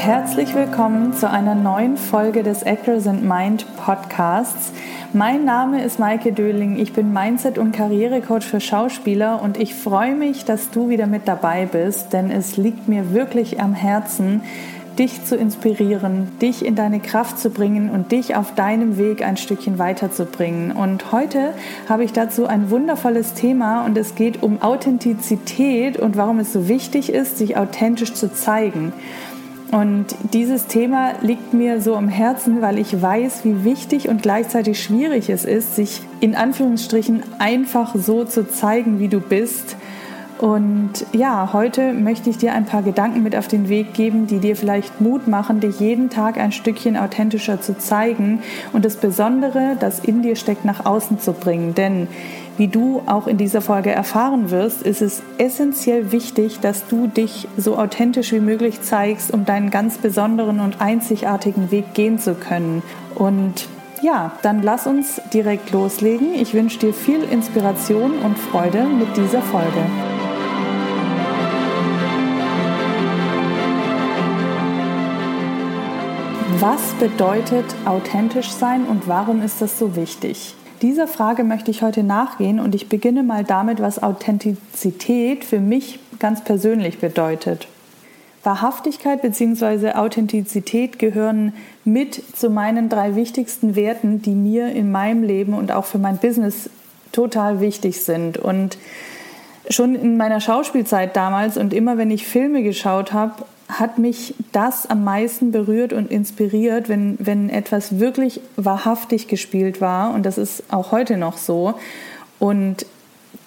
Herzlich willkommen zu einer neuen Folge des Actors and Mind Podcasts. Mein Name ist Maike Döling. Ich bin Mindset- und Karrierecoach für Schauspieler und ich freue mich, dass du wieder mit dabei bist, denn es liegt mir wirklich am Herzen, dich zu inspirieren, dich in deine Kraft zu bringen und dich auf deinem Weg ein Stückchen weiterzubringen. Und heute habe ich dazu ein wundervolles Thema und es geht um Authentizität und warum es so wichtig ist, sich authentisch zu zeigen. Und dieses Thema liegt mir so am Herzen, weil ich weiß, wie wichtig und gleichzeitig schwierig es ist, sich in Anführungsstrichen einfach so zu zeigen, wie du bist und ja, heute möchte ich dir ein paar Gedanken mit auf den Weg geben, die dir vielleicht Mut machen, dich jeden Tag ein Stückchen authentischer zu zeigen und das Besondere, das in dir steckt, nach außen zu bringen. Denn wie du auch in dieser Folge erfahren wirst, ist es essentiell wichtig, dass du dich so authentisch wie möglich zeigst, um deinen ganz besonderen und einzigartigen Weg gehen zu können. Und ja, dann lass uns direkt loslegen. Ich wünsche dir viel Inspiration und Freude mit dieser Folge. Was bedeutet authentisch sein und warum ist das so wichtig? Dieser Frage möchte ich heute nachgehen und ich beginne mal damit, was Authentizität für mich ganz persönlich bedeutet. Wahrhaftigkeit bzw. Authentizität gehören mit zu meinen drei wichtigsten Werten, die mir in meinem Leben und auch für mein Business total wichtig sind. Und schon in meiner Schauspielzeit damals und immer wenn ich Filme geschaut habe, hat mich das am meisten berührt und inspiriert, wenn, wenn etwas wirklich wahrhaftig gespielt war. Und das ist auch heute noch so. Und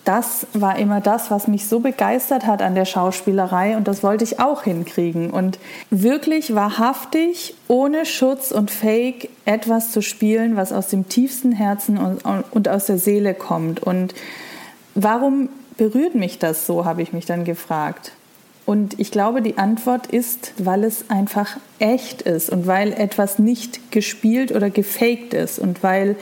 das war immer das, was mich so begeistert hat an der Schauspielerei und das wollte ich auch hinkriegen. Und wirklich wahrhaftig, ohne Schutz und Fake etwas zu spielen, was aus dem tiefsten Herzen und, und aus der Seele kommt. Und warum berührt mich das so, habe ich mich dann gefragt. Und ich glaube, die Antwort ist, weil es einfach echt ist und weil etwas nicht gespielt oder gefaked ist und weil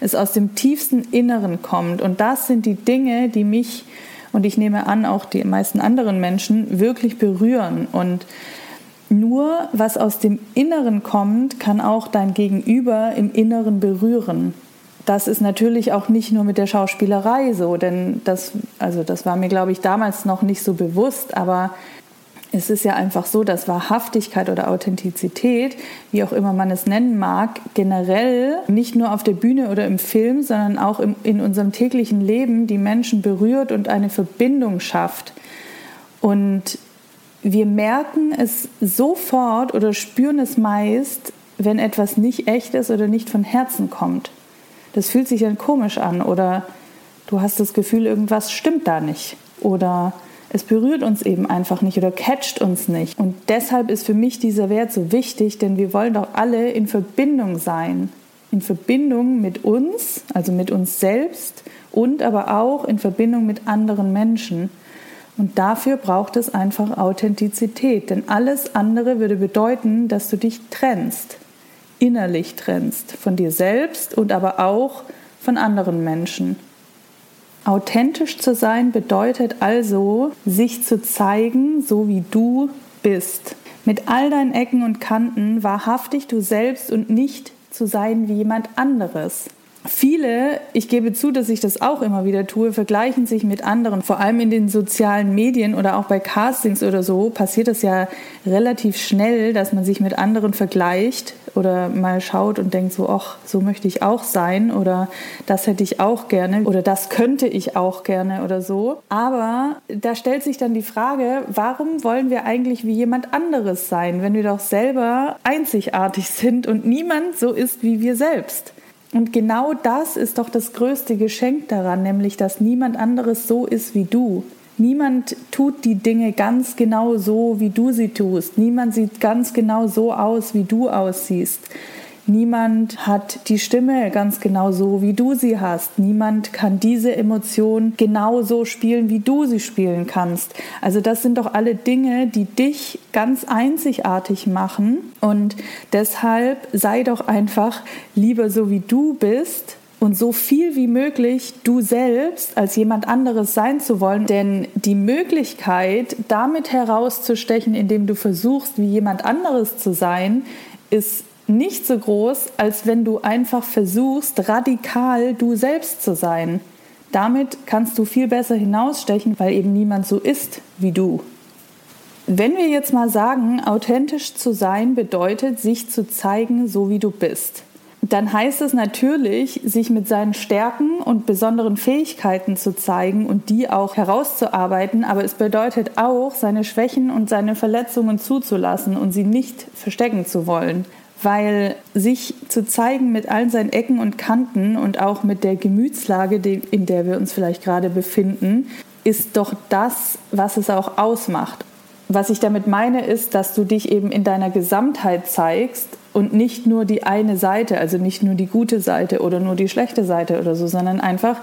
es aus dem tiefsten Inneren kommt. Und das sind die Dinge, die mich und ich nehme an, auch die meisten anderen Menschen wirklich berühren. Und nur was aus dem Inneren kommt, kann auch dein Gegenüber im Inneren berühren das ist natürlich auch nicht nur mit der Schauspielerei so, denn das, also das war mir, glaube ich, damals noch nicht so bewusst, aber es ist ja einfach so, dass Wahrhaftigkeit oder Authentizität, wie auch immer man es nennen mag, generell nicht nur auf der Bühne oder im Film, sondern auch im, in unserem täglichen Leben die Menschen berührt und eine Verbindung schafft. Und wir merken es sofort oder spüren es meist, wenn etwas nicht echt ist oder nicht von Herzen kommt das fühlt sich dann komisch an oder du hast das Gefühl, irgendwas stimmt da nicht oder es berührt uns eben einfach nicht oder catcht uns nicht. Und deshalb ist für mich dieser Wert so wichtig, denn wir wollen doch alle in Verbindung sein. In Verbindung mit uns, also mit uns selbst und aber auch in Verbindung mit anderen Menschen. Und dafür braucht es einfach Authentizität, denn alles andere würde bedeuten, dass du dich trennst innerlich trennst, von dir selbst und aber auch von anderen Menschen. Authentisch zu sein bedeutet also, sich zu zeigen, so wie du bist. Mit all deinen Ecken und Kanten wahrhaftig du selbst und nicht zu sein wie jemand anderes. Viele, ich gebe zu, dass ich das auch immer wieder tue, vergleichen sich mit anderen. Vor allem in den sozialen Medien oder auch bei Castings oder so passiert es ja relativ schnell, dass man sich mit anderen vergleicht oder mal schaut und denkt so, ach, so möchte ich auch sein oder das hätte ich auch gerne oder das könnte ich auch gerne oder so. Aber da stellt sich dann die Frage, warum wollen wir eigentlich wie jemand anderes sein, wenn wir doch selber einzigartig sind und niemand so ist wie wir selbst? Und genau das ist doch das größte Geschenk daran, nämlich dass niemand anderes so ist wie du. Niemand tut die Dinge ganz genau so, wie du sie tust. Niemand sieht ganz genau so aus, wie du aussiehst. Niemand hat die Stimme ganz genau so, wie du sie hast. Niemand kann diese Emotion genau so spielen, wie du sie spielen kannst. Also das sind doch alle Dinge, die dich ganz einzigartig machen. Und deshalb sei doch einfach lieber so, wie du bist, und so viel wie möglich du selbst als jemand anderes sein zu wollen. Denn die Möglichkeit, damit herauszustechen, indem du versuchst, wie jemand anderes zu sein, ist nicht so groß, als wenn du einfach versuchst, radikal du selbst zu sein. Damit kannst du viel besser hinausstechen, weil eben niemand so ist wie du. Wenn wir jetzt mal sagen, authentisch zu sein bedeutet, sich zu zeigen, so wie du bist dann heißt es natürlich, sich mit seinen Stärken und besonderen Fähigkeiten zu zeigen und die auch herauszuarbeiten. Aber es bedeutet auch, seine Schwächen und seine Verletzungen zuzulassen und sie nicht verstecken zu wollen. Weil sich zu zeigen mit allen seinen Ecken und Kanten und auch mit der Gemütslage, in der wir uns vielleicht gerade befinden, ist doch das, was es auch ausmacht. Was ich damit meine, ist, dass du dich eben in deiner Gesamtheit zeigst und nicht nur die eine Seite, also nicht nur die gute Seite oder nur die schlechte Seite oder so, sondern einfach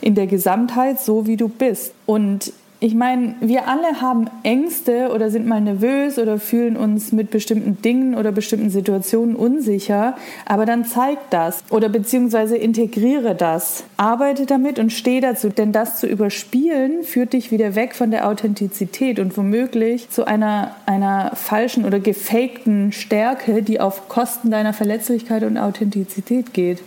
in der Gesamtheit so, wie du bist. Und ich meine, wir alle haben Ängste oder sind mal nervös oder fühlen uns mit bestimmten Dingen oder bestimmten Situationen unsicher, aber dann zeig das oder beziehungsweise integriere das. Arbeite damit und stehe dazu, denn das zu überspielen führt dich wieder weg von der Authentizität und womöglich zu einer, einer falschen oder gefakten Stärke, die auf Kosten deiner Verletzlichkeit und Authentizität geht.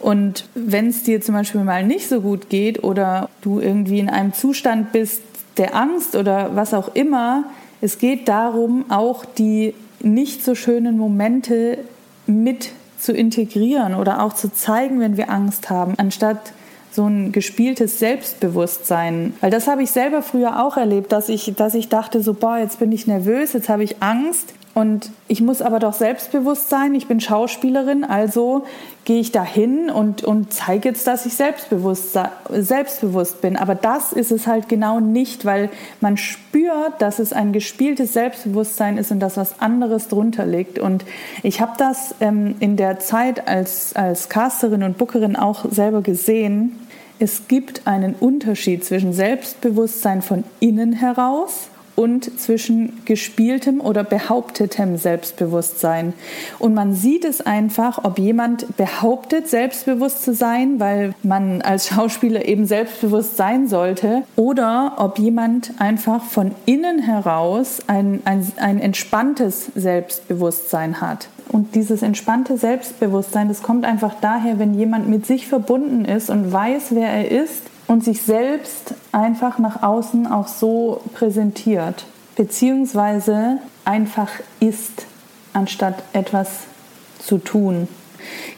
Und wenn es dir zum Beispiel mal nicht so gut geht oder du irgendwie in einem Zustand bist der Angst oder was auch immer, es geht darum, auch die nicht so schönen Momente mit zu integrieren oder auch zu zeigen, wenn wir Angst haben, anstatt so ein gespieltes Selbstbewusstsein. Weil das habe ich selber früher auch erlebt, dass ich, dass ich dachte, so, boah, jetzt bin ich nervös, jetzt habe ich Angst. Und ich muss aber doch selbstbewusst sein. Ich bin Schauspielerin, also gehe ich dahin und, und zeige jetzt, dass ich selbstbewusst, selbstbewusst bin. Aber das ist es halt genau nicht, weil man spürt, dass es ein gespieltes Selbstbewusstsein ist und dass was anderes drunter liegt. Und ich habe das ähm, in der Zeit als, als Casterin und Bookerin auch selber gesehen. Es gibt einen Unterschied zwischen Selbstbewusstsein von innen heraus und zwischen gespieltem oder behauptetem Selbstbewusstsein. Und man sieht es einfach, ob jemand behauptet, selbstbewusst zu sein, weil man als Schauspieler eben selbstbewusst sein sollte, oder ob jemand einfach von innen heraus ein, ein, ein entspanntes Selbstbewusstsein hat. Und dieses entspannte Selbstbewusstsein, das kommt einfach daher, wenn jemand mit sich verbunden ist und weiß, wer er ist und sich selbst einfach nach außen auch so präsentiert, beziehungsweise einfach ist, anstatt etwas zu tun.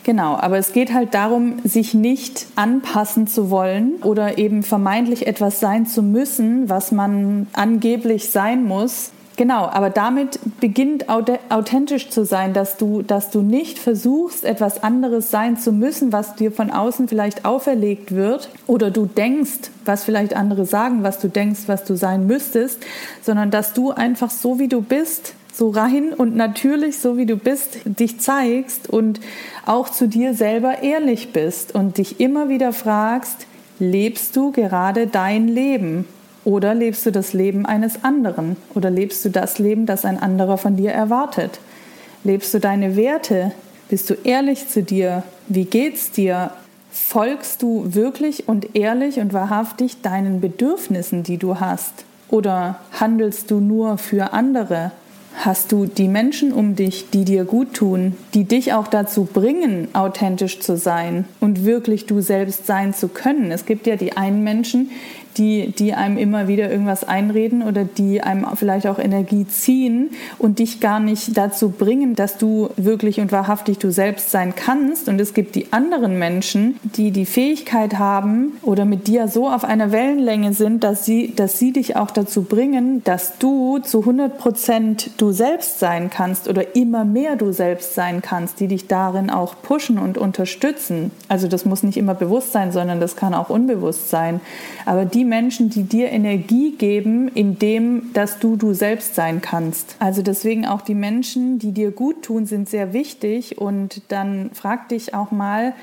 Genau, aber es geht halt darum, sich nicht anpassen zu wollen oder eben vermeintlich etwas sein zu müssen, was man angeblich sein muss, Genau, aber damit beginnt authentisch zu sein, dass du, dass du nicht versuchst, etwas anderes sein zu müssen, was dir von außen vielleicht auferlegt wird oder du denkst, was vielleicht andere sagen, was du denkst, was du sein müsstest, sondern dass du einfach so wie du bist, so rein und natürlich so wie du bist, dich zeigst und auch zu dir selber ehrlich bist und dich immer wieder fragst, lebst du gerade dein Leben? Oder lebst du das Leben eines anderen? Oder lebst du das Leben, das ein anderer von dir erwartet? Lebst du deine Werte? Bist du ehrlich zu dir? Wie geht's dir? Folgst du wirklich und ehrlich und wahrhaftig deinen Bedürfnissen, die du hast? Oder handelst du nur für andere? Hast du die Menschen um dich, die dir gut tun, die dich auch dazu bringen, authentisch zu sein und wirklich du selbst sein zu können? Es gibt ja die einen Menschen, die, die einem immer wieder irgendwas einreden oder die einem vielleicht auch Energie ziehen und dich gar nicht dazu bringen, dass du wirklich und wahrhaftig du selbst sein kannst. Und es gibt die anderen Menschen, die die Fähigkeit haben oder mit dir so auf einer Wellenlänge sind, dass sie, dass sie dich auch dazu bringen, dass du zu 100 Prozent du selbst sein kannst oder immer mehr du selbst sein kannst, die dich darin auch pushen und unterstützen. Also das muss nicht immer bewusst sein, sondern das kann auch unbewusst sein. Aber die die Menschen, die dir Energie geben, indem dass du du selbst sein kannst. Also deswegen auch die Menschen, die dir gut tun, sind sehr wichtig. Und dann frag dich auch mal,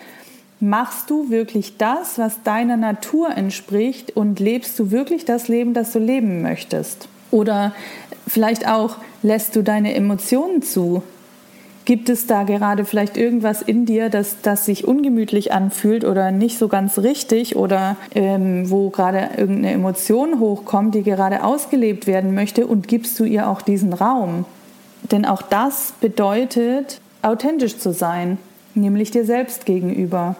machst du wirklich das, was deiner Natur entspricht und lebst du wirklich das Leben, das du leben möchtest? Oder vielleicht auch lässt du deine Emotionen zu? Gibt es da gerade vielleicht irgendwas in dir, das, das sich ungemütlich anfühlt oder nicht so ganz richtig oder ähm, wo gerade irgendeine Emotion hochkommt, die gerade ausgelebt werden möchte und gibst du ihr auch diesen Raum? Denn auch das bedeutet, authentisch zu sein, nämlich dir selbst gegenüber.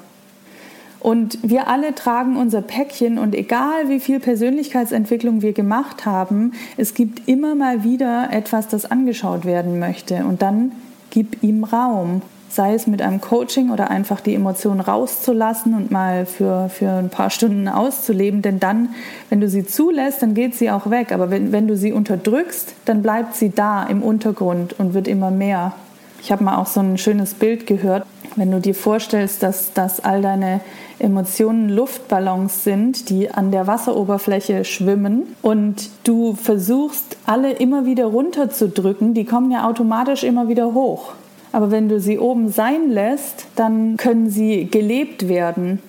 Und wir alle tragen unser Päckchen und egal wie viel Persönlichkeitsentwicklung wir gemacht haben, es gibt immer mal wieder etwas, das angeschaut werden möchte. Und dann gib ihm Raum. Sei es mit einem Coaching oder einfach die Emotionen rauszulassen und mal für, für ein paar Stunden auszuleben. Denn dann, wenn du sie zulässt, dann geht sie auch weg. Aber wenn, wenn du sie unterdrückst, dann bleibt sie da im Untergrund und wird immer mehr. Ich habe mal auch so ein schönes Bild gehört. Wenn du dir vorstellst, dass, dass all deine Emotionen Luftballons sind, die an der Wasseroberfläche schwimmen und du versuchst, alle immer wieder runterzudrücken, die kommen ja automatisch immer wieder hoch. Aber wenn du sie oben sein lässt, dann können sie gelebt werden.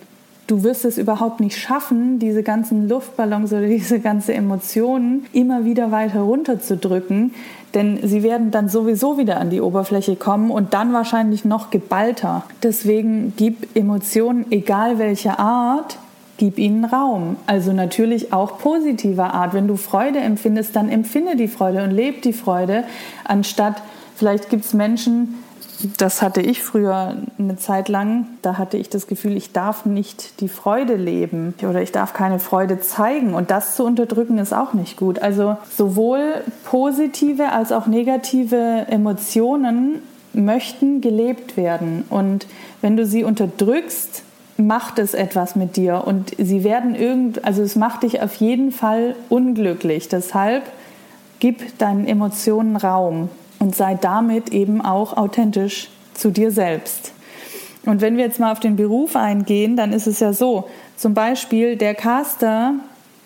Du wirst es überhaupt nicht schaffen, diese ganzen Luftballons oder diese ganzen Emotionen immer wieder weiter runterzudrücken, denn sie werden dann sowieso wieder an die Oberfläche kommen und dann wahrscheinlich noch geballter. Deswegen gib Emotionen, egal welcher Art, gib ihnen Raum. Also natürlich auch positiver Art. Wenn du Freude empfindest, dann empfinde die Freude und lebe die Freude, anstatt vielleicht gibt es Menschen, das hatte ich früher eine Zeit lang. Da hatte ich das Gefühl, ich darf nicht die Freude leben oder ich darf keine Freude zeigen. Und das zu unterdrücken ist auch nicht gut. Also sowohl positive als auch negative Emotionen möchten gelebt werden. Und wenn du sie unterdrückst, macht es etwas mit dir. Und sie werden irgend, also es macht dich auf jeden Fall unglücklich. Deshalb gib deinen Emotionen Raum und sei damit eben auch authentisch zu dir selbst. Und wenn wir jetzt mal auf den Beruf eingehen, dann ist es ja so, zum Beispiel der Caster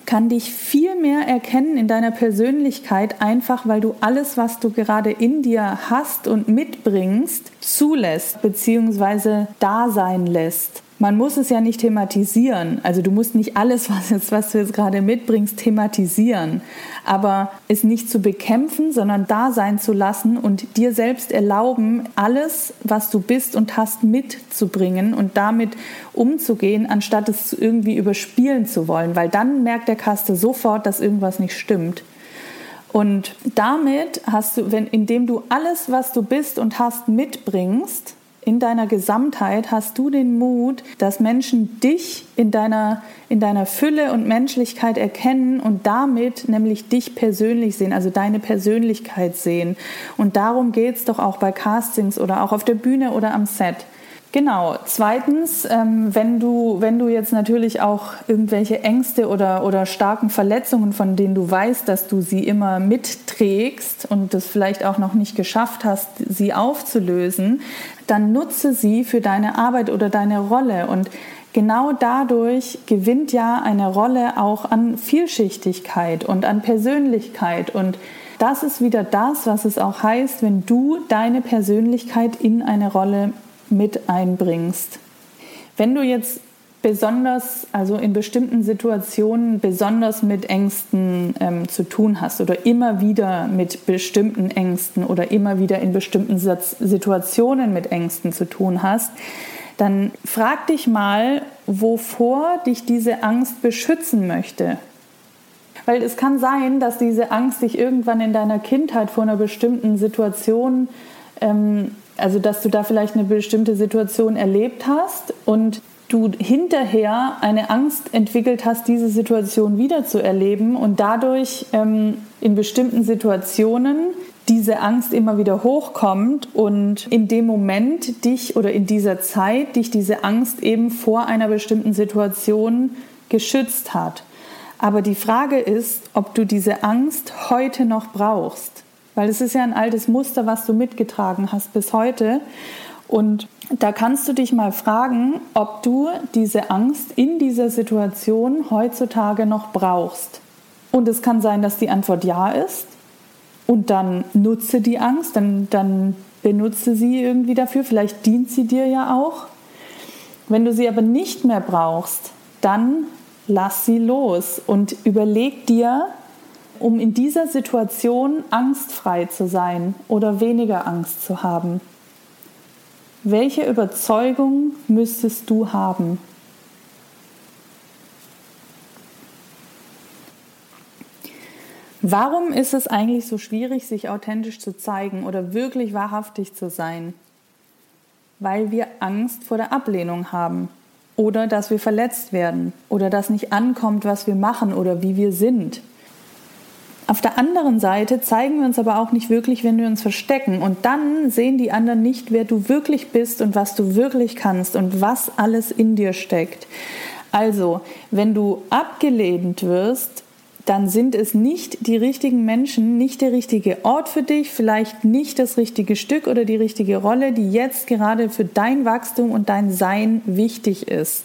kann dich viel mehr erkennen in deiner Persönlichkeit, einfach weil du alles, was du gerade in dir hast und mitbringst, zulässt bzw. da sein lässt man muss es ja nicht thematisieren. Also du musst nicht alles, was, jetzt, was du jetzt gerade mitbringst, thematisieren. Aber es nicht zu bekämpfen, sondern da sein zu lassen und dir selbst erlauben, alles, was du bist und hast, mitzubringen und damit umzugehen, anstatt es irgendwie überspielen zu wollen. Weil dann merkt der Kaste sofort, dass irgendwas nicht stimmt. Und damit hast du, wenn, indem du alles, was du bist und hast, mitbringst, in deiner Gesamtheit hast du den Mut, dass Menschen dich in deiner, in deiner Fülle und Menschlichkeit erkennen und damit nämlich dich persönlich sehen, also deine Persönlichkeit sehen. Und darum geht es doch auch bei Castings oder auch auf der Bühne oder am Set. Genau. Zweitens, ähm, wenn, du, wenn du jetzt natürlich auch irgendwelche Ängste oder, oder starken Verletzungen, von denen du weißt, dass du sie immer mitträgst und das vielleicht auch noch nicht geschafft hast, sie aufzulösen, dann nutze sie für deine Arbeit oder deine Rolle. Und genau dadurch gewinnt ja eine Rolle auch an Vielschichtigkeit und an Persönlichkeit. Und das ist wieder das, was es auch heißt, wenn du deine Persönlichkeit in eine Rolle mit einbringst. Wenn du jetzt besonders, also in bestimmten Situationen besonders mit Ängsten ähm, zu tun hast oder immer wieder mit bestimmten Ängsten oder immer wieder in bestimmten Situationen mit Ängsten zu tun hast, dann frag dich mal, wovor dich diese Angst beschützen möchte. Weil es kann sein, dass diese Angst dich irgendwann in deiner Kindheit vor einer bestimmten Situation ähm, also dass du da vielleicht eine bestimmte Situation erlebt hast und du hinterher eine Angst entwickelt hast, diese Situation wieder zu erleben und dadurch ähm, in bestimmten Situationen diese Angst immer wieder hochkommt und in dem Moment dich oder in dieser Zeit dich diese Angst eben vor einer bestimmten Situation geschützt hat. Aber die Frage ist, ob du diese Angst heute noch brauchst. Weil es ist ja ein altes Muster, was du mitgetragen hast bis heute. Und da kannst du dich mal fragen, ob du diese Angst in dieser Situation heutzutage noch brauchst. Und es kann sein, dass die Antwort ja ist. Und dann nutze die Angst, dann, dann benutze sie irgendwie dafür. Vielleicht dient sie dir ja auch. Wenn du sie aber nicht mehr brauchst, dann lass sie los und überleg dir, um in dieser Situation angstfrei zu sein oder weniger Angst zu haben. Welche Überzeugung müsstest du haben? Warum ist es eigentlich so schwierig, sich authentisch zu zeigen oder wirklich wahrhaftig zu sein? Weil wir Angst vor der Ablehnung haben oder dass wir verletzt werden oder dass nicht ankommt, was wir machen oder wie wir sind. Auf der anderen Seite zeigen wir uns aber auch nicht wirklich, wenn wir uns verstecken. Und dann sehen die anderen nicht, wer du wirklich bist und was du wirklich kannst und was alles in dir steckt. Also, wenn du abgelehnt wirst, dann sind es nicht die richtigen Menschen, nicht der richtige Ort für dich, vielleicht nicht das richtige Stück oder die richtige Rolle, die jetzt gerade für dein Wachstum und dein Sein wichtig ist.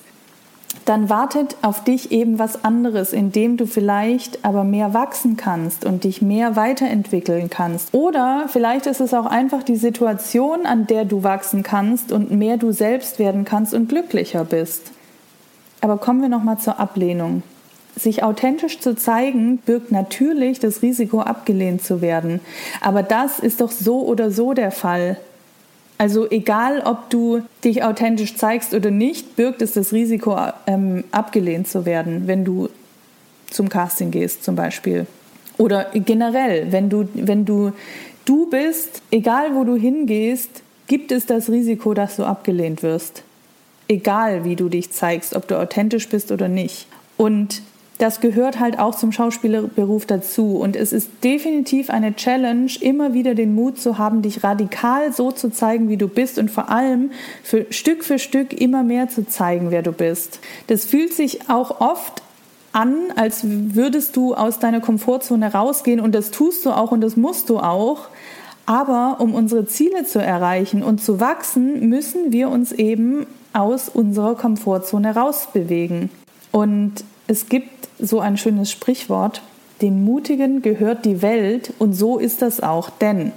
Dann wartet auf dich eben was anderes, in dem du vielleicht aber mehr wachsen kannst und dich mehr weiterentwickeln kannst. Oder vielleicht ist es auch einfach die Situation, an der du wachsen kannst und mehr du selbst werden kannst und glücklicher bist. Aber kommen wir nochmal zur Ablehnung. Sich authentisch zu zeigen, birgt natürlich das Risiko, abgelehnt zu werden. Aber das ist doch so oder so der Fall. Also egal, ob du dich authentisch zeigst oder nicht, birgt es das Risiko, ähm, abgelehnt zu werden, wenn du zum Casting gehst zum Beispiel. Oder generell, wenn du, wenn du du bist, egal wo du hingehst, gibt es das Risiko, dass du abgelehnt wirst. Egal wie du dich zeigst, ob du authentisch bist oder nicht. Und das gehört halt auch zum Schauspielerberuf dazu. Und es ist definitiv eine Challenge, immer wieder den Mut zu haben, dich radikal so zu zeigen, wie du bist und vor allem für Stück für Stück immer mehr zu zeigen, wer du bist. Das fühlt sich auch oft an, als würdest du aus deiner Komfortzone rausgehen und das tust du auch und das musst du auch. Aber um unsere Ziele zu erreichen und zu wachsen, müssen wir uns eben aus unserer Komfortzone rausbewegen. Und es gibt so ein schönes Sprichwort, dem Mutigen gehört die Welt und so ist das auch, denn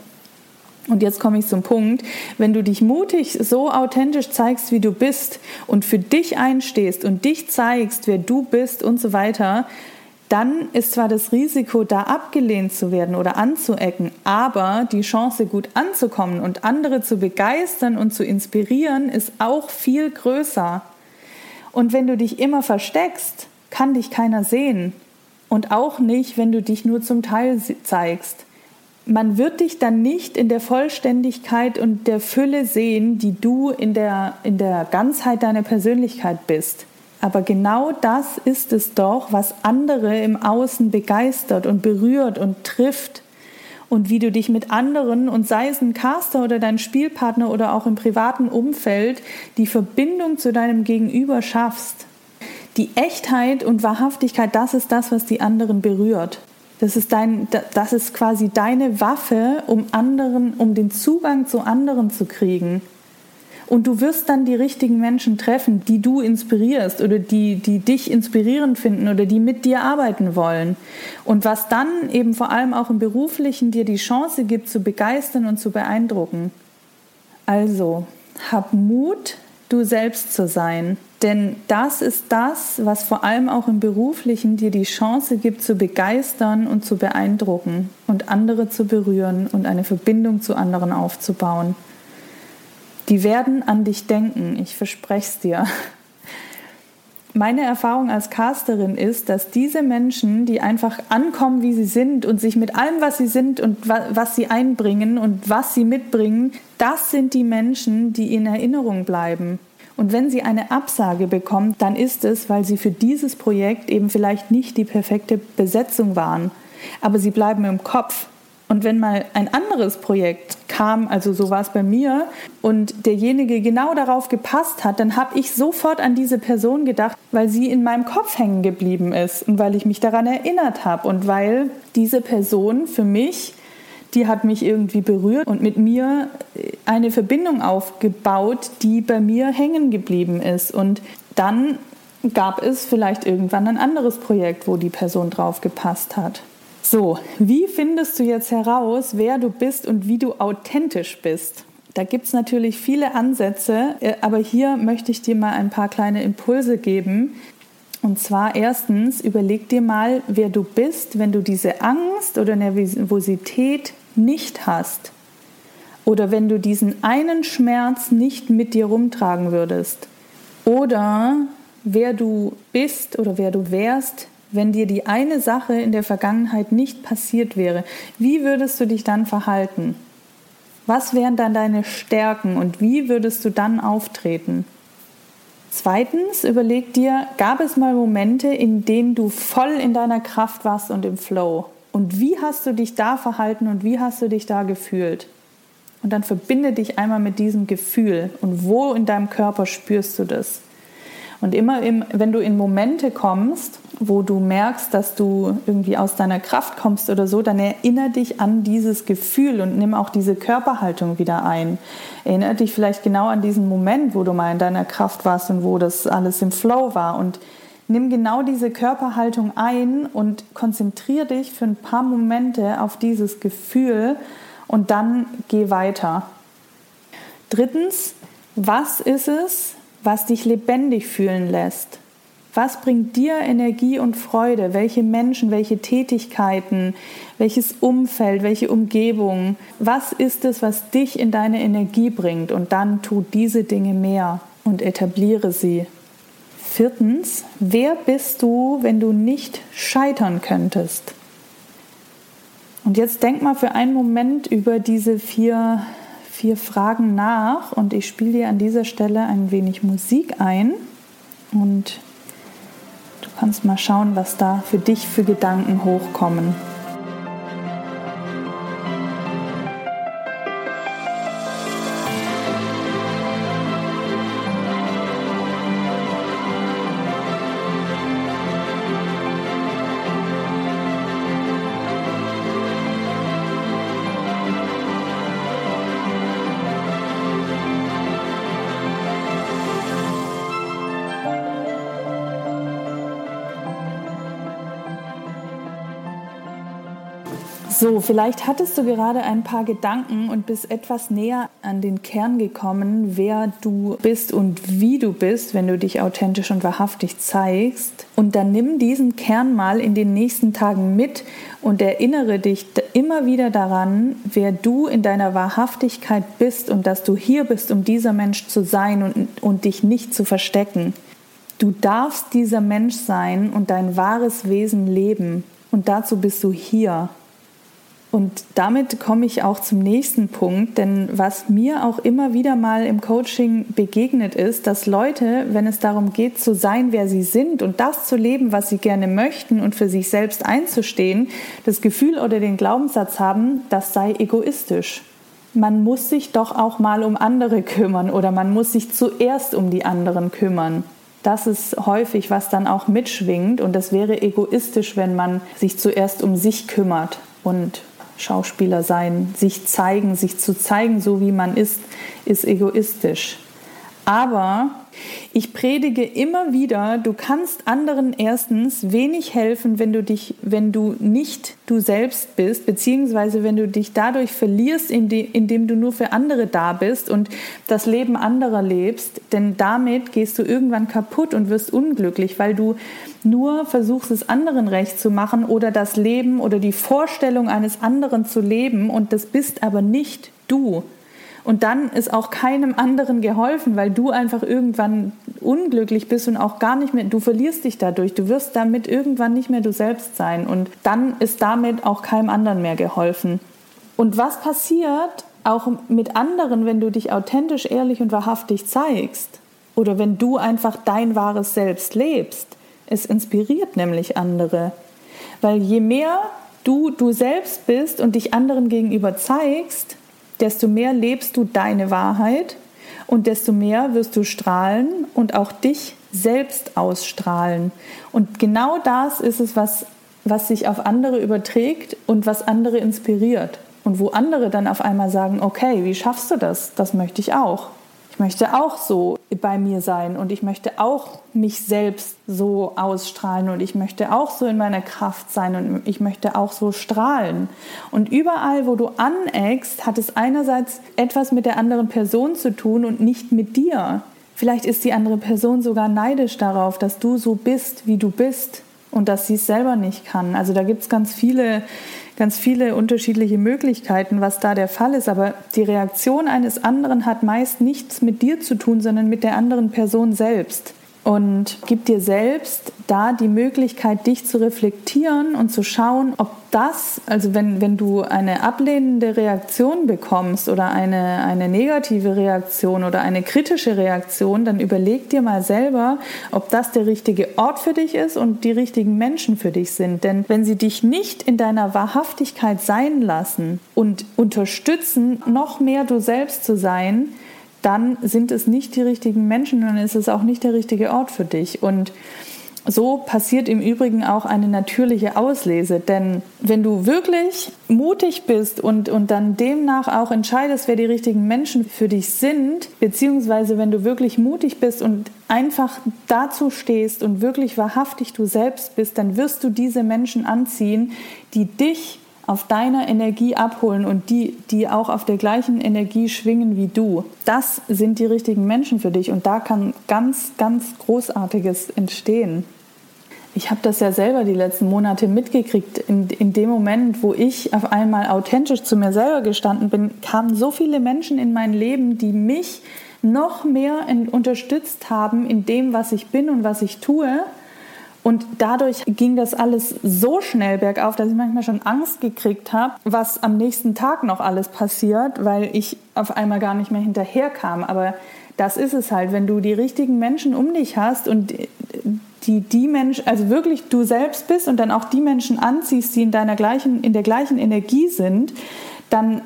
und jetzt komme ich zum Punkt, wenn du dich mutig so authentisch zeigst, wie du bist und für dich einstehst und dich zeigst, wer du bist und so weiter, dann ist zwar das Risiko, da abgelehnt zu werden oder anzuecken, aber die Chance, gut anzukommen und andere zu begeistern und zu inspirieren, ist auch viel größer. Und wenn du dich immer versteckst, kann dich keiner sehen. Und auch nicht, wenn du dich nur zum Teil zeigst. Man wird dich dann nicht in der Vollständigkeit und der Fülle sehen, die du in der, in der Ganzheit deiner Persönlichkeit bist. Aber genau das ist es doch, was andere im Außen begeistert und berührt und trifft. Und wie du dich mit anderen und sei es ein Caster oder dein Spielpartner oder auch im privaten Umfeld die Verbindung zu deinem Gegenüber schaffst die Echtheit und Wahrhaftigkeit, das ist das, was die anderen berührt. Das ist, dein, das ist quasi deine Waffe, um anderen, um den Zugang zu anderen zu kriegen. Und du wirst dann die richtigen Menschen treffen, die du inspirierst oder die, die dich inspirierend finden oder die mit dir arbeiten wollen. Und was dann eben vor allem auch im Beruflichen dir die Chance gibt, zu begeistern und zu beeindrucken. Also, hab Mut, du selbst zu sein. Denn das ist das, was vor allem auch im beruflichen dir die Chance gibt, zu begeistern und zu beeindrucken und andere zu berühren und eine Verbindung zu anderen aufzubauen. Die werden an dich denken, ich verspreche es dir. Meine Erfahrung als Casterin ist, dass diese Menschen, die einfach ankommen, wie sie sind und sich mit allem, was sie sind und was sie einbringen und was sie mitbringen, das sind die Menschen, die in Erinnerung bleiben und wenn sie eine Absage bekommt, dann ist es, weil sie für dieses Projekt eben vielleicht nicht die perfekte Besetzung waren. Aber sie bleiben im Kopf. Und wenn mal ein anderes Projekt kam, also so war es bei mir, und derjenige genau darauf gepasst hat, dann habe ich sofort an diese Person gedacht, weil sie in meinem Kopf hängen geblieben ist und weil ich mich daran erinnert habe und weil diese Person für mich die hat mich irgendwie berührt und mit mir eine Verbindung aufgebaut, die bei mir hängen geblieben ist. Und dann gab es vielleicht irgendwann ein anderes Projekt, wo die Person drauf gepasst hat. So, wie findest du jetzt heraus, wer du bist und wie du authentisch bist? Da gibt es natürlich viele Ansätze, äh, aber hier möchte ich dir mal ein paar kleine Impulse geben. Und zwar erstens, überleg dir mal, wer du bist, wenn du diese Angst oder Nervosität nicht hast. Oder wenn du diesen einen Schmerz nicht mit dir rumtragen würdest. Oder wer du bist oder wer du wärst, wenn dir die eine Sache in der Vergangenheit nicht passiert wäre. Wie würdest du dich dann verhalten? Was wären dann deine Stärken und wie würdest du dann auftreten? Zweitens, überleg dir, gab es mal Momente, in denen du voll in deiner Kraft warst und im Flow? Und wie hast du dich da verhalten und wie hast du dich da gefühlt? Und dann verbinde dich einmal mit diesem Gefühl und wo in deinem Körper spürst du das? Und immer, im, wenn du in Momente kommst, wo du merkst, dass du irgendwie aus deiner Kraft kommst oder so, dann erinnere dich an dieses Gefühl und nimm auch diese Körperhaltung wieder ein. Erinnere dich vielleicht genau an diesen Moment, wo du mal in deiner Kraft warst und wo das alles im Flow war und nimm genau diese Körperhaltung ein und konzentriere dich für ein paar Momente auf dieses Gefühl und dann geh weiter. Drittens, was ist es, was dich lebendig fühlen lässt. Was bringt dir Energie und Freude? Welche Menschen, welche Tätigkeiten, welches Umfeld, welche Umgebung? Was ist es, was dich in deine Energie bringt? Und dann tu diese Dinge mehr und etabliere sie. Viertens, wer bist du, wenn du nicht scheitern könntest? Und jetzt denk mal für einen Moment über diese vier vier Fragen nach und ich spiele dir an dieser Stelle ein wenig Musik ein und du kannst mal schauen, was da für dich für Gedanken hochkommen. So, vielleicht hattest du gerade ein paar Gedanken und bist etwas näher an den Kern gekommen, wer du bist und wie du bist, wenn du dich authentisch und wahrhaftig zeigst. Und dann nimm diesen Kern mal in den nächsten Tagen mit und erinnere dich immer wieder daran, wer du in deiner Wahrhaftigkeit bist und dass du hier bist, um dieser Mensch zu sein und, und dich nicht zu verstecken. Du darfst dieser Mensch sein und dein wahres Wesen leben. Und dazu bist du hier. Und damit komme ich auch zum nächsten Punkt, denn was mir auch immer wieder mal im Coaching begegnet ist, dass Leute, wenn es darum geht zu sein, wer sie sind und das zu leben, was sie gerne möchten und für sich selbst einzustehen, das Gefühl oder den Glaubenssatz haben, das sei egoistisch. Man muss sich doch auch mal um andere kümmern oder man muss sich zuerst um die anderen kümmern. Das ist häufig, was dann auch mitschwingt und das wäre egoistisch, wenn man sich zuerst um sich kümmert und Schauspieler sein. Sich zeigen, sich zu zeigen, so wie man ist, ist egoistisch. Aber ich predige immer wieder, du kannst anderen erstens wenig helfen, wenn du dich, wenn du nicht du selbst bist, beziehungsweise wenn du dich dadurch verlierst, indem du nur für andere da bist und das Leben anderer lebst, denn damit gehst du irgendwann kaputt und wirst unglücklich, weil du nur versuchst es anderen recht zu machen oder das Leben oder die Vorstellung eines anderen zu leben und das bist aber nicht du. Und dann ist auch keinem anderen geholfen, weil du einfach irgendwann unglücklich bist und auch gar nicht mehr, du verlierst dich dadurch, du wirst damit irgendwann nicht mehr du selbst sein und dann ist damit auch keinem anderen mehr geholfen. Und was passiert auch mit anderen, wenn du dich authentisch, ehrlich und wahrhaftig zeigst? Oder wenn du einfach dein wahres Selbst lebst? Es inspiriert nämlich andere. Weil je mehr du du selbst bist und dich anderen gegenüber zeigst, desto mehr lebst du deine Wahrheit und desto mehr wirst du strahlen und auch dich selbst ausstrahlen. Und genau das ist es, was, was sich auf andere überträgt und was andere inspiriert. Und wo andere dann auf einmal sagen, okay, wie schaffst du das? Das möchte ich auch. Ich möchte auch so bei mir sein und ich möchte auch mich selbst so ausstrahlen und ich möchte auch so in meiner Kraft sein und ich möchte auch so strahlen. Und überall, wo du aneckst, hat es einerseits etwas mit der anderen Person zu tun und nicht mit dir. Vielleicht ist die andere Person sogar neidisch darauf, dass du so bist, wie du bist und dass sie es selber nicht kann. Also da gibt es ganz viele ganz viele unterschiedliche Möglichkeiten, was da der Fall ist. Aber die Reaktion eines anderen hat meist nichts mit dir zu tun, sondern mit der anderen Person selbst und gib dir selbst da die Möglichkeit, dich zu reflektieren und zu schauen, ob das, also wenn, wenn du eine ablehnende Reaktion bekommst oder eine, eine negative Reaktion oder eine kritische Reaktion, dann überleg dir mal selber, ob das der richtige Ort für dich ist und die richtigen Menschen für dich sind. Denn wenn sie dich nicht in deiner Wahrhaftigkeit sein lassen und unterstützen, noch mehr du selbst zu sein, dann sind es nicht die richtigen Menschen, dann ist es auch nicht der richtige Ort für dich. Und so passiert im Übrigen auch eine natürliche Auslese, denn wenn du wirklich mutig bist und, und dann demnach auch entscheidest, wer die richtigen Menschen für dich sind, beziehungsweise wenn du wirklich mutig bist und einfach dazu stehst und wirklich wahrhaftig du selbst bist, dann wirst du diese Menschen anziehen, die dich auf deiner Energie abholen und die, die auch auf der gleichen Energie schwingen wie du. Das sind die richtigen Menschen für dich und da kann ganz, ganz Großartiges entstehen. Ich habe das ja selber die letzten Monate mitgekriegt. In, in dem Moment, wo ich auf einmal authentisch zu mir selber gestanden bin, kamen so viele Menschen in mein Leben, die mich noch mehr unterstützt haben in dem, was ich bin und was ich tue und dadurch ging das alles so schnell bergauf, dass ich manchmal schon Angst gekriegt habe, was am nächsten Tag noch alles passiert, weil ich auf einmal gar nicht mehr hinterherkam. Aber das ist es halt, wenn du die richtigen Menschen um dich hast und die, die Menschen, also wirklich du selbst bist und dann auch die Menschen anziehst, die in deiner gleichen, in der gleichen Energie sind, dann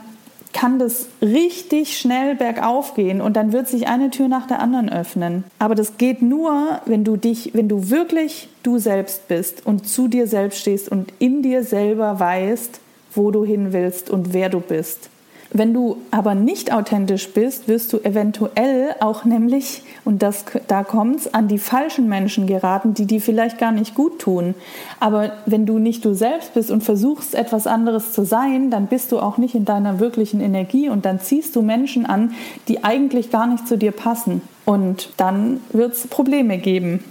kann das richtig schnell bergauf gehen und dann wird sich eine Tür nach der anderen öffnen. Aber das geht nur, wenn du dich, wenn du wirklich du selbst bist und zu dir selbst stehst und in dir selber weißt, wo du hin willst und wer du bist. Wenn du aber nicht authentisch bist, wirst du eventuell auch nämlich, und das, da kommt's, an die falschen Menschen geraten, die dir vielleicht gar nicht gut tun. Aber wenn du nicht du selbst bist und versuchst, etwas anderes zu sein, dann bist du auch nicht in deiner wirklichen Energie und dann ziehst du Menschen an, die eigentlich gar nicht zu dir passen. Und dann wird es Probleme geben.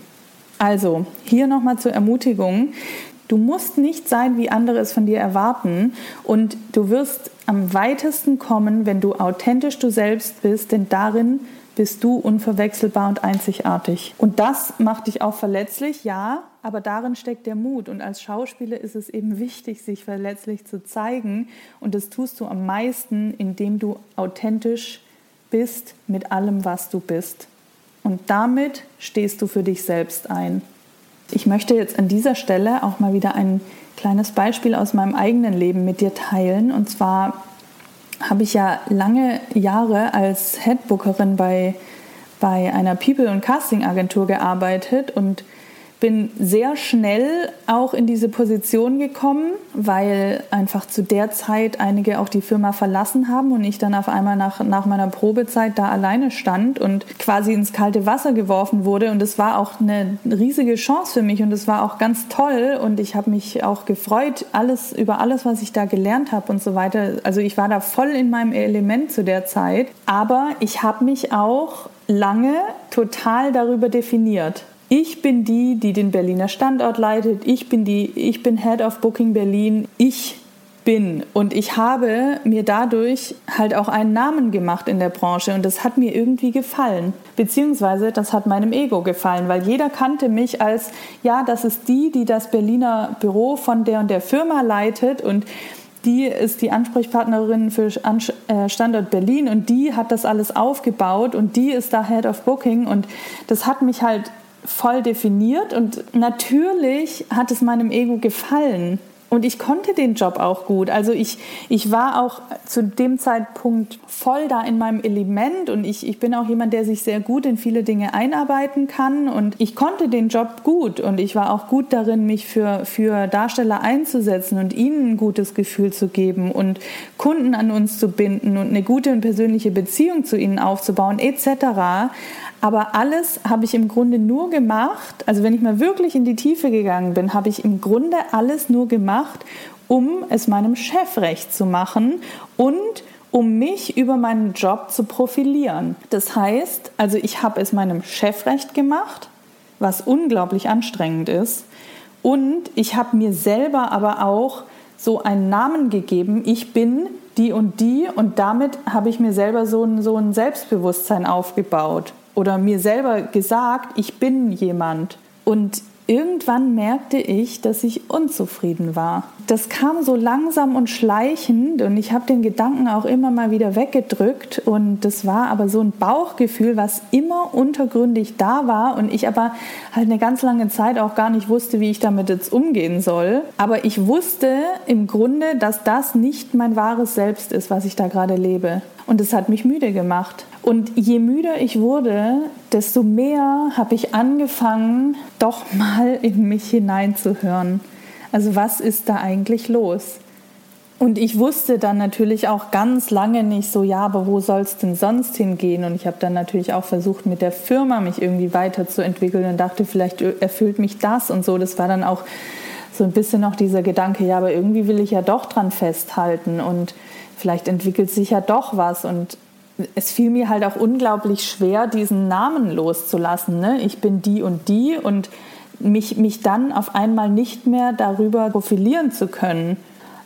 Also, hier nochmal zur Ermutigung. Du musst nicht sein, wie andere es von dir erwarten und du wirst am weitesten kommen, wenn du authentisch du selbst bist, denn darin bist du unverwechselbar und einzigartig. Und das macht dich auch verletzlich, ja, aber darin steckt der Mut. Und als Schauspieler ist es eben wichtig, sich verletzlich zu zeigen. Und das tust du am meisten, indem du authentisch bist mit allem, was du bist. Und damit stehst du für dich selbst ein. Ich möchte jetzt an dieser Stelle auch mal wieder ein kleines Beispiel aus meinem eigenen Leben mit dir teilen. Und zwar habe ich ja lange Jahre als Headbookerin bei, bei einer People- und Casting-Agentur gearbeitet und bin sehr schnell auch in diese Position gekommen, weil einfach zu der Zeit einige auch die Firma verlassen haben und ich dann auf einmal nach, nach meiner Probezeit da alleine stand und quasi ins kalte Wasser geworfen wurde. Und es war auch eine riesige Chance für mich und es war auch ganz toll und ich habe mich auch gefreut, alles über alles, was ich da gelernt habe und so weiter. Also ich war da voll in meinem Element zu der Zeit, aber ich habe mich auch lange total darüber definiert ich bin die, die den Berliner Standort leitet. Ich bin die, ich bin Head of Booking Berlin. Ich bin. Und ich habe mir dadurch halt auch einen Namen gemacht in der Branche. Und das hat mir irgendwie gefallen. Beziehungsweise das hat meinem Ego gefallen, weil jeder kannte mich als, ja, das ist die, die das Berliner Büro von der und der Firma leitet. Und die ist die Ansprechpartnerin für äh, Standort Berlin. Und die hat das alles aufgebaut. Und die ist da Head of Booking. Und das hat mich halt voll definiert und natürlich hat es meinem Ego gefallen. Und ich konnte den Job auch gut. Also ich, ich war auch zu dem Zeitpunkt voll da in meinem Element und ich, ich bin auch jemand, der sich sehr gut in viele Dinge einarbeiten kann. Und ich konnte den Job gut und ich war auch gut darin, mich für, für Darsteller einzusetzen und ihnen ein gutes Gefühl zu geben und Kunden an uns zu binden und eine gute und persönliche Beziehung zu ihnen aufzubauen etc. Aber alles habe ich im Grunde nur gemacht, also wenn ich mal wirklich in die Tiefe gegangen bin, habe ich im Grunde alles nur gemacht, um es meinem Chef recht zu machen und um mich über meinen Job zu profilieren. Das heißt, also ich habe es meinem Chef recht gemacht, was unglaublich anstrengend ist. Und ich habe mir selber aber auch so einen Namen gegeben, ich bin die und die und damit habe ich mir selber so ein, so ein Selbstbewusstsein aufgebaut oder mir selber gesagt, ich bin jemand. Und irgendwann merkte ich, dass ich unzufrieden war. Das kam so langsam und schleichend und ich habe den Gedanken auch immer mal wieder weggedrückt und das war aber so ein Bauchgefühl, was immer untergründig da war und ich aber halt eine ganz lange Zeit auch gar nicht wusste, wie ich damit jetzt umgehen soll. Aber ich wusste im Grunde, dass das nicht mein wahres Selbst ist, was ich da gerade lebe. Und es hat mich müde gemacht. Und je müder ich wurde, desto mehr habe ich angefangen, doch mal in mich hineinzuhören. Also was ist da eigentlich los? Und ich wusste dann natürlich auch ganz lange nicht so, ja, aber wo soll es denn sonst hingehen? Und ich habe dann natürlich auch versucht, mit der Firma mich irgendwie weiterzuentwickeln und dachte, vielleicht erfüllt mich das und so. Das war dann auch so ein bisschen noch dieser Gedanke, ja, aber irgendwie will ich ja doch dran festhalten und vielleicht entwickelt sich ja doch was. Und es fiel mir halt auch unglaublich schwer, diesen Namen loszulassen. Ne? Ich bin die und die und mich, mich dann auf einmal nicht mehr darüber profilieren zu können.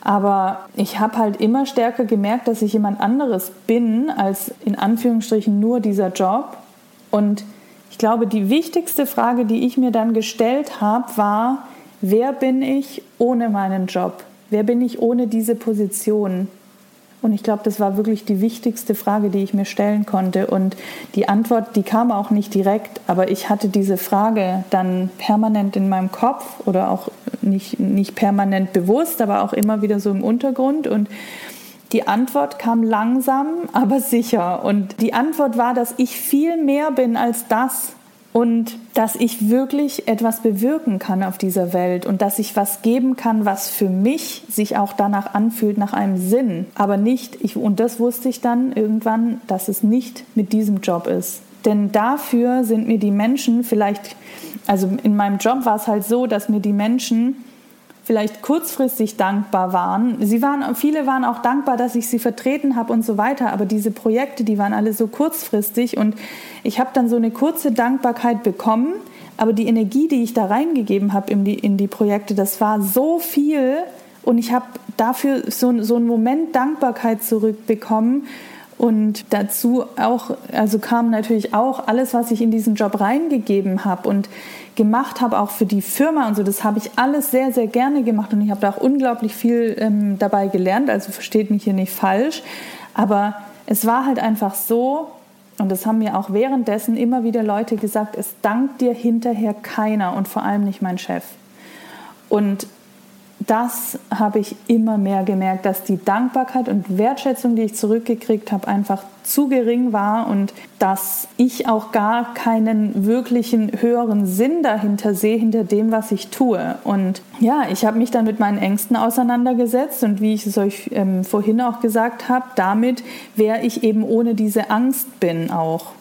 Aber ich habe halt immer stärker gemerkt, dass ich jemand anderes bin als in Anführungsstrichen nur dieser Job. Und ich glaube, die wichtigste Frage, die ich mir dann gestellt habe, war, wer bin ich ohne meinen Job? Wer bin ich ohne diese Position? Und ich glaube, das war wirklich die wichtigste Frage, die ich mir stellen konnte. Und die Antwort, die kam auch nicht direkt, aber ich hatte diese Frage dann permanent in meinem Kopf oder auch nicht, nicht permanent bewusst, aber auch immer wieder so im Untergrund. Und die Antwort kam langsam, aber sicher. Und die Antwort war, dass ich viel mehr bin als das, und dass ich wirklich etwas bewirken kann auf dieser Welt und dass ich was geben kann, was für mich sich auch danach anfühlt, nach einem Sinn, aber nicht, ich, und das wusste ich dann irgendwann, dass es nicht mit diesem Job ist. Denn dafür sind mir die Menschen vielleicht, also in meinem Job war es halt so, dass mir die Menschen vielleicht kurzfristig dankbar waren. Sie waren, viele waren auch dankbar, dass ich sie vertreten habe und so weiter. Aber diese Projekte, die waren alle so kurzfristig und ich habe dann so eine kurze Dankbarkeit bekommen. Aber die Energie, die ich da reingegeben habe in die, in die Projekte, das war so viel und ich habe dafür so, so einen Moment Dankbarkeit zurückbekommen. Und dazu auch, also kam natürlich auch alles, was ich in diesen Job reingegeben habe. Und gemacht habe, auch für die Firma und so, das habe ich alles sehr, sehr gerne gemacht und ich habe da auch unglaublich viel ähm, dabei gelernt, also versteht mich hier nicht falsch, aber es war halt einfach so, und das haben mir auch währenddessen immer wieder Leute gesagt, es dankt dir hinterher keiner und vor allem nicht mein Chef. Und das habe ich immer mehr gemerkt, dass die Dankbarkeit und Wertschätzung, die ich zurückgekriegt habe, einfach zu gering war und dass ich auch gar keinen wirklichen höheren Sinn dahinter sehe, hinter dem, was ich tue. Und ja, ich habe mich dann mit meinen Ängsten auseinandergesetzt und wie ich es euch ähm, vorhin auch gesagt habe, damit, wer ich eben ohne diese Angst bin auch.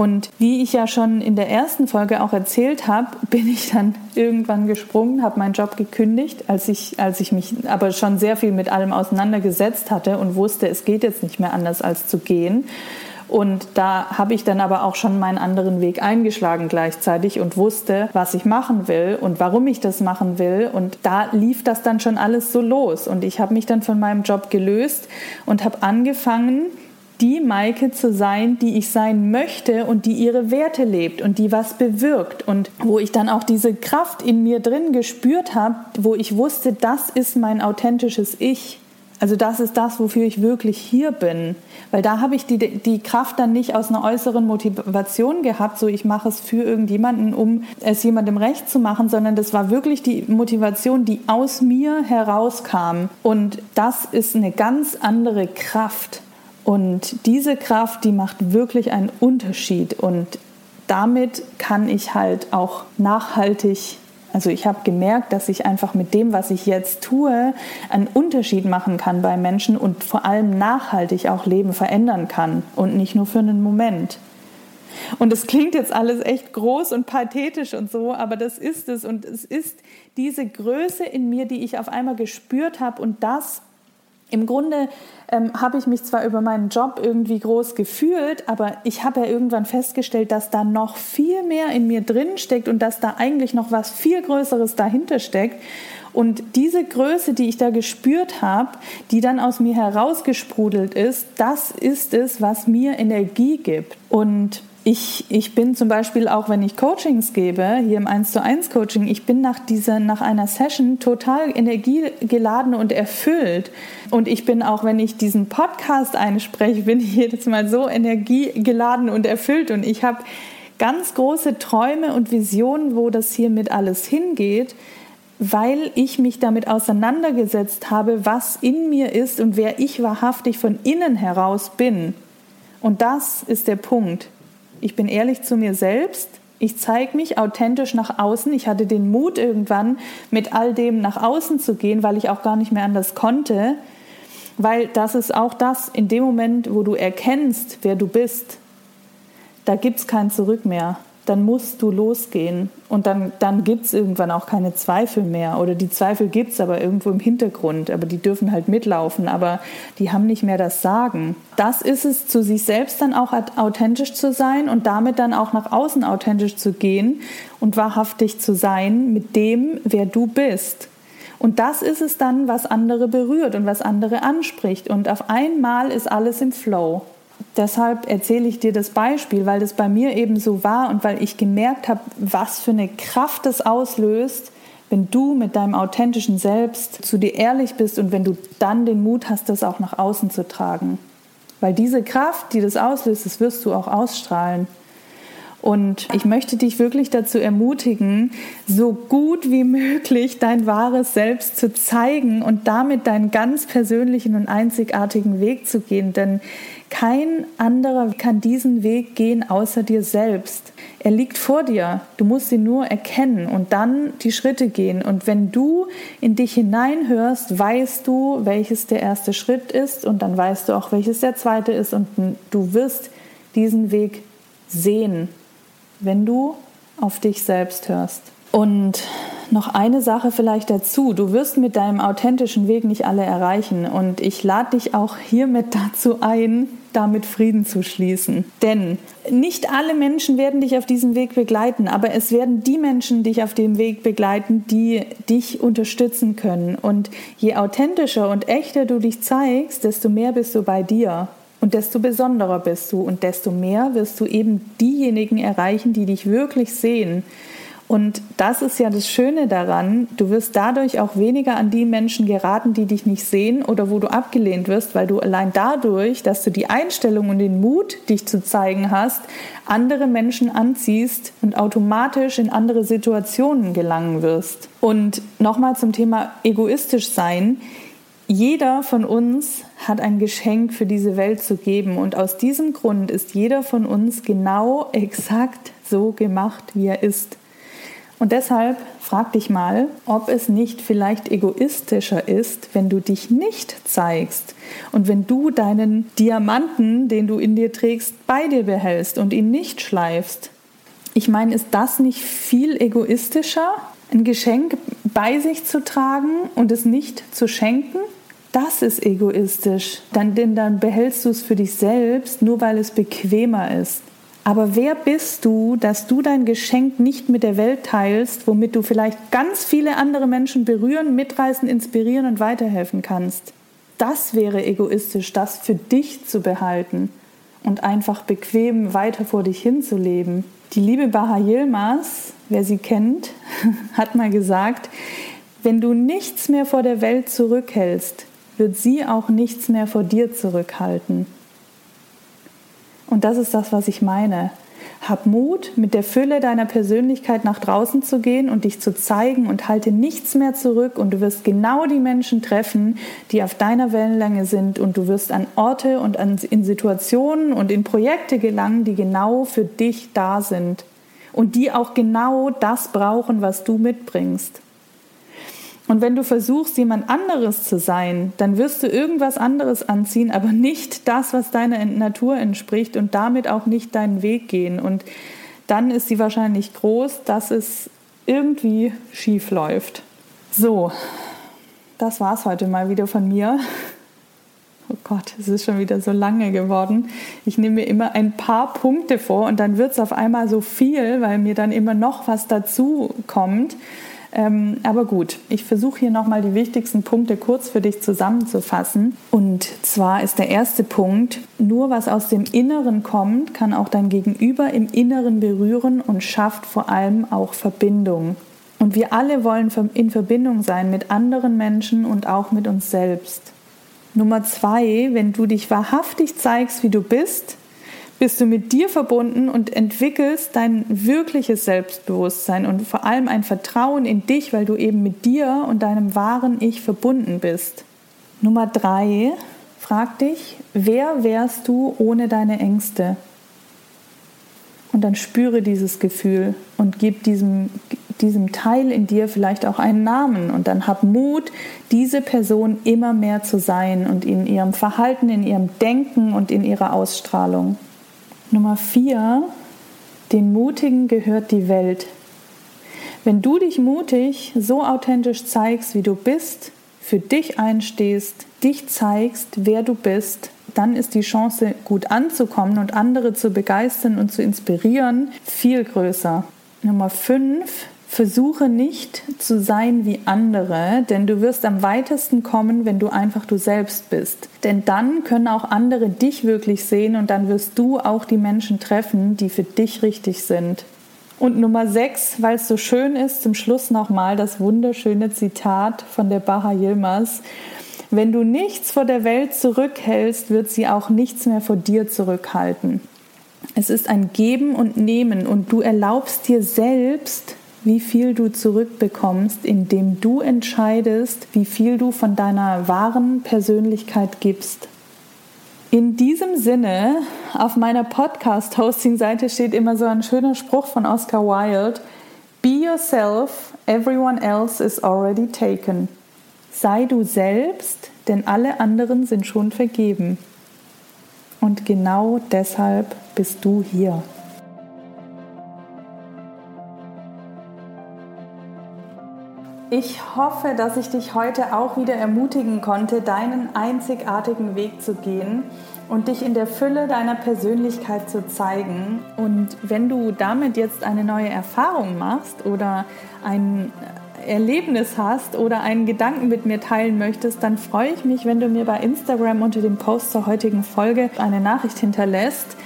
Und wie ich ja schon in der ersten Folge auch erzählt habe, bin ich dann irgendwann gesprungen, habe meinen Job gekündigt, als ich, als ich mich aber schon sehr viel mit allem auseinandergesetzt hatte und wusste, es geht jetzt nicht mehr anders als zu gehen. Und da habe ich dann aber auch schon meinen anderen Weg eingeschlagen gleichzeitig und wusste, was ich machen will und warum ich das machen will. Und da lief das dann schon alles so los. Und ich habe mich dann von meinem Job gelöst und habe angefangen, die Maike zu sein, die ich sein möchte und die ihre Werte lebt und die was bewirkt und wo ich dann auch diese Kraft in mir drin gespürt habe, wo ich wusste, das ist mein authentisches Ich. Also das ist das, wofür ich wirklich hier bin. Weil da habe ich die, die Kraft dann nicht aus einer äußeren Motivation gehabt, so ich mache es für irgendjemanden, um es jemandem recht zu machen, sondern das war wirklich die Motivation, die aus mir herauskam. Und das ist eine ganz andere Kraft. Und diese Kraft, die macht wirklich einen Unterschied und damit kann ich halt auch nachhaltig, also ich habe gemerkt, dass ich einfach mit dem, was ich jetzt tue, einen Unterschied machen kann bei Menschen und vor allem nachhaltig auch Leben verändern kann und nicht nur für einen Moment. Und es klingt jetzt alles echt groß und pathetisch und so, aber das ist es. Und es ist diese Größe in mir, die ich auf einmal gespürt habe und das, Im Grunde ähm, habe ich mich zwar über meinen Job irgendwie groß gefühlt, aber ich habe ja irgendwann festgestellt, dass da noch viel mehr in mir drin steckt und dass da eigentlich noch was viel Größeres dahinter steckt. Und diese Größe, die ich da gespürt habe, die dann aus mir herausgesprudelt ist, das ist es, was mir Energie gibt. Und ich, ich bin zum Beispiel auch, wenn ich Coachings gebe, hier im 1 zu 1 Coaching, ich bin nach, dieser, nach einer Session total energiegeladen und erfüllt. Und ich bin auch, wenn ich diesen Podcast einspreche, bin ich jedes Mal so energiegeladen und erfüllt. Und ich habe ganz große Träume und Visionen, wo das hier mit alles hingeht, weil ich mich damit auseinandergesetzt habe, was in mir ist und wer ich wahrhaftig von innen heraus bin. Und das ist der Punkt. Ich bin ehrlich zu mir selbst. Ich zeige mich authentisch nach außen. Ich hatte den Mut irgendwann, mit all dem nach außen zu gehen, weil ich auch gar nicht mehr anders konnte. Weil das ist auch das, in dem Moment, wo du erkennst, wer du bist, da gibt es kein Zurück mehr dann musst du losgehen und dann, dann gibt es irgendwann auch keine Zweifel mehr. Oder die Zweifel gibt es aber irgendwo im Hintergrund, aber die dürfen halt mitlaufen, aber die haben nicht mehr das Sagen. Das ist es, zu sich selbst dann auch authentisch zu sein und damit dann auch nach außen authentisch zu gehen und wahrhaftig zu sein mit dem, wer du bist. Und das ist es dann, was andere berührt und was andere anspricht. Und auf einmal ist alles im Flow deshalb erzähle ich dir das Beispiel, weil das bei mir eben so war und weil ich gemerkt habe, was für eine Kraft das auslöst, wenn du mit deinem authentischen Selbst zu dir ehrlich bist und wenn du dann den Mut hast, das auch nach außen zu tragen. Weil diese Kraft, die das auslöst, das wirst du auch ausstrahlen. Und ich möchte dich wirklich dazu ermutigen, so gut wie möglich dein wahres Selbst zu zeigen und damit deinen ganz persönlichen und einzigartigen Weg zu gehen. Denn kein anderer kann diesen Weg gehen außer dir selbst. Er liegt vor dir. Du musst ihn nur erkennen und dann die Schritte gehen. Und wenn du in dich hineinhörst, weißt du, welches der erste Schritt ist und dann weißt du auch, welches der zweite ist und du wirst diesen Weg sehen, wenn du auf dich selbst hörst. Und noch eine Sache vielleicht dazu. Du wirst mit deinem authentischen Weg nicht alle erreichen. Und ich lade dich auch hiermit dazu ein, damit Frieden zu schließen. Denn nicht alle Menschen werden dich auf diesem Weg begleiten, aber es werden die Menschen dich auf dem Weg begleiten, die dich unterstützen können. Und je authentischer und echter du dich zeigst, desto mehr bist du bei dir. Und desto besonderer bist du und desto mehr wirst du eben diejenigen erreichen, die dich wirklich sehen, und das ist ja das Schöne daran, du wirst dadurch auch weniger an die Menschen geraten, die dich nicht sehen oder wo du abgelehnt wirst, weil du allein dadurch, dass du die Einstellung und den Mut, dich zu zeigen hast, andere Menschen anziehst und automatisch in andere Situationen gelangen wirst. Und nochmal zum Thema egoistisch sein. Jeder von uns hat ein Geschenk für diese Welt zu geben und aus diesem Grund ist jeder von uns genau exakt so gemacht, wie er ist. Und deshalb frag dich mal, ob es nicht vielleicht egoistischer ist, wenn du dich nicht zeigst und wenn du deinen Diamanten, den du in dir trägst, bei dir behältst und ihn nicht schleifst. Ich meine, ist das nicht viel egoistischer, ein Geschenk bei sich zu tragen und es nicht zu schenken? Das ist egoistisch, denn dann behältst du es für dich selbst, nur weil es bequemer ist. Aber wer bist du, dass du dein Geschenk nicht mit der Welt teilst, womit du vielleicht ganz viele andere Menschen berühren, mitreißen, inspirieren und weiterhelfen kannst? Das wäre egoistisch, das für dich zu behalten und einfach bequem weiter vor dich hinzuleben. Die liebe Baha Yilmaz, wer sie kennt, hat mal gesagt, wenn du nichts mehr vor der Welt zurückhältst, wird sie auch nichts mehr vor dir zurückhalten. Und das ist das, was ich meine. Hab Mut, mit der Fülle deiner Persönlichkeit nach draußen zu gehen und dich zu zeigen und halte nichts mehr zurück und du wirst genau die Menschen treffen, die auf deiner Wellenlänge sind und du wirst an Orte und an, in Situationen und in Projekte gelangen, die genau für dich da sind und die auch genau das brauchen, was du mitbringst. Und wenn du versuchst, jemand anderes zu sein, dann wirst du irgendwas anderes anziehen, aber nicht das, was deiner Natur entspricht und damit auch nicht deinen Weg gehen. Und dann ist sie wahrscheinlich groß, dass es irgendwie schief läuft. So, das war es heute mal wieder von mir. oh Gott, es ist schon wieder so lange geworden. Ich nehme mir immer ein paar Punkte vor und dann wird es auf einmal so viel, weil mir dann immer noch was dazu kommt. Ähm, aber gut, ich versuche hier nochmal die wichtigsten Punkte kurz für dich zusammenzufassen. Und zwar ist der erste Punkt, nur was aus dem Inneren kommt, kann auch dein Gegenüber im Inneren berühren und schafft vor allem auch Verbindung. Und wir alle wollen in Verbindung sein mit anderen Menschen und auch mit uns selbst. Nummer zwei, wenn du dich wahrhaftig zeigst, wie du bist, bist du mit dir verbunden und entwickelst dein wirkliches Selbstbewusstsein und vor allem ein Vertrauen in dich, weil du eben mit dir und deinem wahren Ich verbunden bist. Nummer drei, frag dich, wer wärst du ohne deine Ängste? Und dann spüre dieses Gefühl und gib diesem, diesem Teil in dir vielleicht auch einen Namen. Und dann hab Mut, diese Person immer mehr zu sein und in ihrem Verhalten, in ihrem Denken und in ihrer Ausstrahlung. Nummer vier, den Mutigen gehört die Welt. Wenn du dich mutig so authentisch zeigst, wie du bist, für dich einstehst, dich zeigst, wer du bist, dann ist die Chance, gut anzukommen und andere zu begeistern und zu inspirieren, viel größer. Nummer fünf, Versuche nicht zu sein wie andere, denn du wirst am weitesten kommen, wenn du einfach du selbst bist. Denn dann können auch andere dich wirklich sehen und dann wirst du auch die Menschen treffen, die für dich richtig sind. Und Nummer sechs, weil es so schön ist, zum Schluss nochmal das wunderschöne Zitat von der Baha Yilmaz. Wenn du nichts vor der Welt zurückhältst, wird sie auch nichts mehr vor dir zurückhalten. Es ist ein Geben und Nehmen und du erlaubst dir selbst, wie viel du zurückbekommst, indem du entscheidest, wie viel du von deiner wahren Persönlichkeit gibst. In diesem Sinne, auf meiner Podcast-Hosting-Seite steht immer so ein schöner Spruch von Oscar Wilde: Be yourself, everyone else is already taken. Sei du selbst, denn alle anderen sind schon vergeben. Und genau deshalb bist du hier. Ich hoffe, dass ich dich heute auch wieder ermutigen konnte, deinen einzigartigen Weg zu gehen und dich in der Fülle deiner Persönlichkeit zu zeigen. Und wenn du damit jetzt eine neue Erfahrung machst oder ein Erlebnis hast oder einen Gedanken mit mir teilen möchtest, dann freue ich mich, wenn du mir bei Instagram unter dem Post zur heutigen Folge eine Nachricht hinterlässt.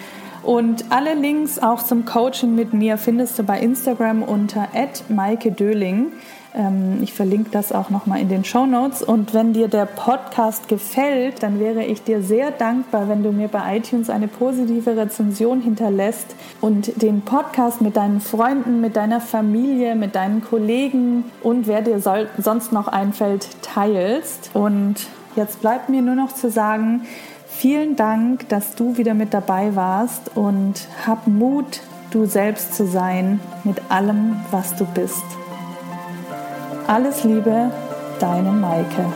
Und alle Links auch zum Coaching mit mir findest du bei Instagram unter Maike Döling. Ähm, ich verlinke das auch nochmal in den Show Notes. Und wenn dir der Podcast gefällt, dann wäre ich dir sehr dankbar, wenn du mir bei iTunes eine positive Rezension hinterlässt und den Podcast mit deinen Freunden, mit deiner Familie, mit deinen Kollegen und wer dir sonst noch einfällt, teilst. Und jetzt bleibt mir nur noch zu sagen, vielen Dank, dass du wieder mit dabei warst und hab Mut, du selbst zu sein mit allem, was du bist. Alles Liebe, deine Maike.